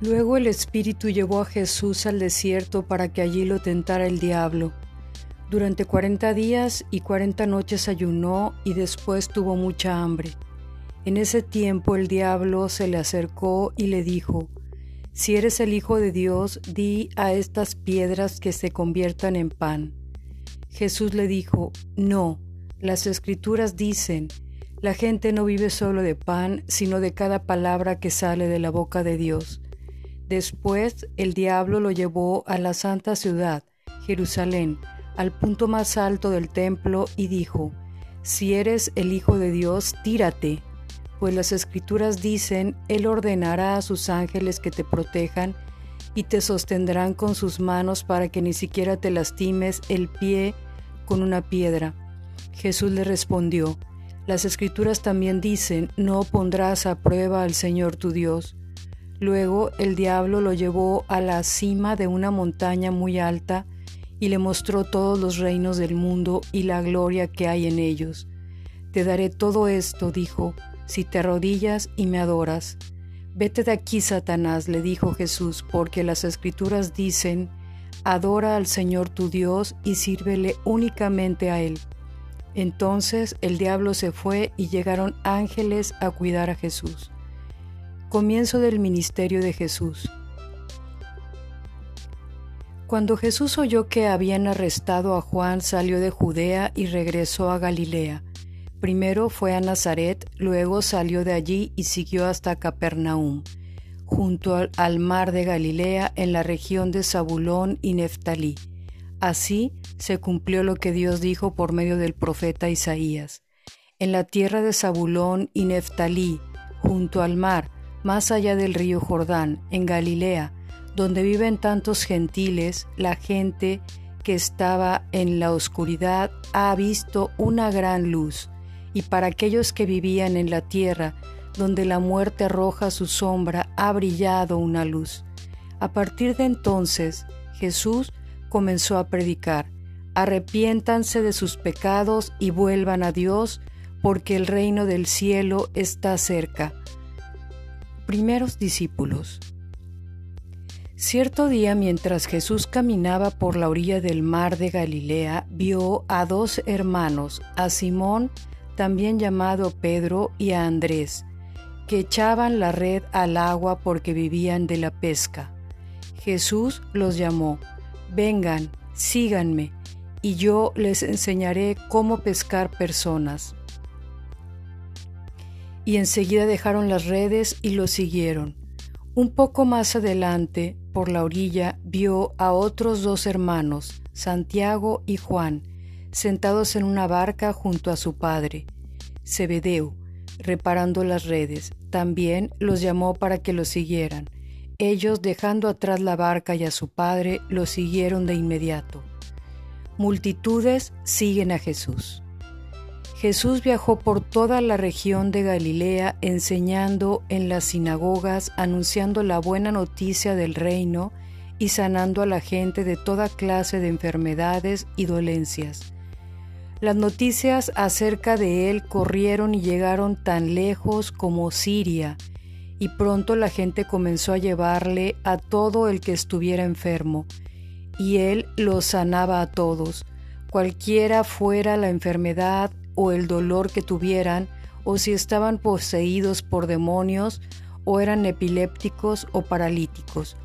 Luego el Espíritu llevó a Jesús al desierto para que allí lo tentara el diablo. Durante cuarenta días y cuarenta noches ayunó y después tuvo mucha hambre. En ese tiempo el diablo se le acercó y le dijo, Si eres el Hijo de Dios, di a estas piedras que se conviertan en pan. Jesús le dijo, No, las escrituras dicen, la gente no vive solo de pan, sino de cada palabra que sale de la boca de Dios. Después el diablo lo llevó a la santa ciudad, Jerusalén, al punto más alto del templo y dijo, Si eres el Hijo de Dios, tírate, pues las escrituras dicen, Él ordenará a sus ángeles que te protejan y te sostendrán con sus manos para que ni siquiera te lastimes el pie con una piedra. Jesús le respondió, Las escrituras también dicen, No pondrás a prueba al Señor tu Dios. Luego el diablo lo llevó a la cima de una montaña muy alta y le mostró todos los reinos del mundo y la gloria que hay en ellos. Te daré todo esto, dijo, si te arrodillas y me adoras. Vete de aquí, Satanás, le dijo Jesús, porque las escrituras dicen, Adora al Señor tu Dios y sírvele únicamente a Él. Entonces el diablo se fue y llegaron ángeles a cuidar a Jesús. Comienzo del ministerio de Jesús. Cuando Jesús oyó que habían arrestado a Juan, salió de Judea y regresó a Galilea. Primero fue a Nazaret, luego salió de allí y siguió hasta Capernaum, junto al, mar de Galilea en la región de Zabulón y Neftalí. Así se cumplió lo que Dios dijo por medio del profeta Isaías. En la tierra de Zabulón y Neftalí, junto al mar, más allá del río Jordán, en Galilea, donde viven tantos gentiles, la gente que estaba en la oscuridad ha visto una gran luz, y para aquellos que vivían en la tierra, donde la muerte arroja su sombra, ha brillado una luz. A partir de entonces, Jesús comenzó a predicar, arrepiéntanse de sus pecados y vuelvan a Dios, porque el reino del cielo está cerca primeros discípulos. Cierto día mientras Jesús caminaba por la orilla del mar de Galilea, vio a dos hermanos, a Simón, también llamado Pedro, y a Andrés, que echaban la red al agua porque vivían de la pesca. Jesús los llamó, vengan, síganme, y yo les enseñaré cómo pescar personas y enseguida dejaron las redes y lo siguieron. Un poco más adelante, por la orilla, vio a otros dos hermanos, Santiago y Juan, sentados en una barca junto a su padre, Zebedeo, reparando las redes. También los llamó para que lo siguieran. Ellos, dejando atrás la barca y a su padre, lo siguieron de inmediato. Multitudes siguen a Jesús. Jesús viajó por toda la región de Galilea enseñando en las sinagogas, anunciando la buena noticia del reino y sanando a la gente de toda clase de enfermedades y dolencias. Las noticias acerca de él corrieron y llegaron tan lejos como Siria, y pronto la gente comenzó a llevarle a todo el que estuviera enfermo, y él los sanaba a todos, cualquiera fuera la enfermedad o el dolor que tuvieran, o si estaban poseídos por demonios, o eran epilépticos o paralíticos.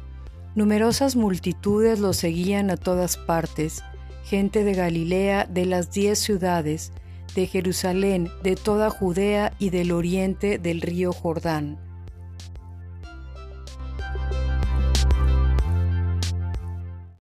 Numerosas multitudes los seguían a todas partes, gente de Galilea, de las diez ciudades, de Jerusalén, de toda Judea y del oriente del río Jordán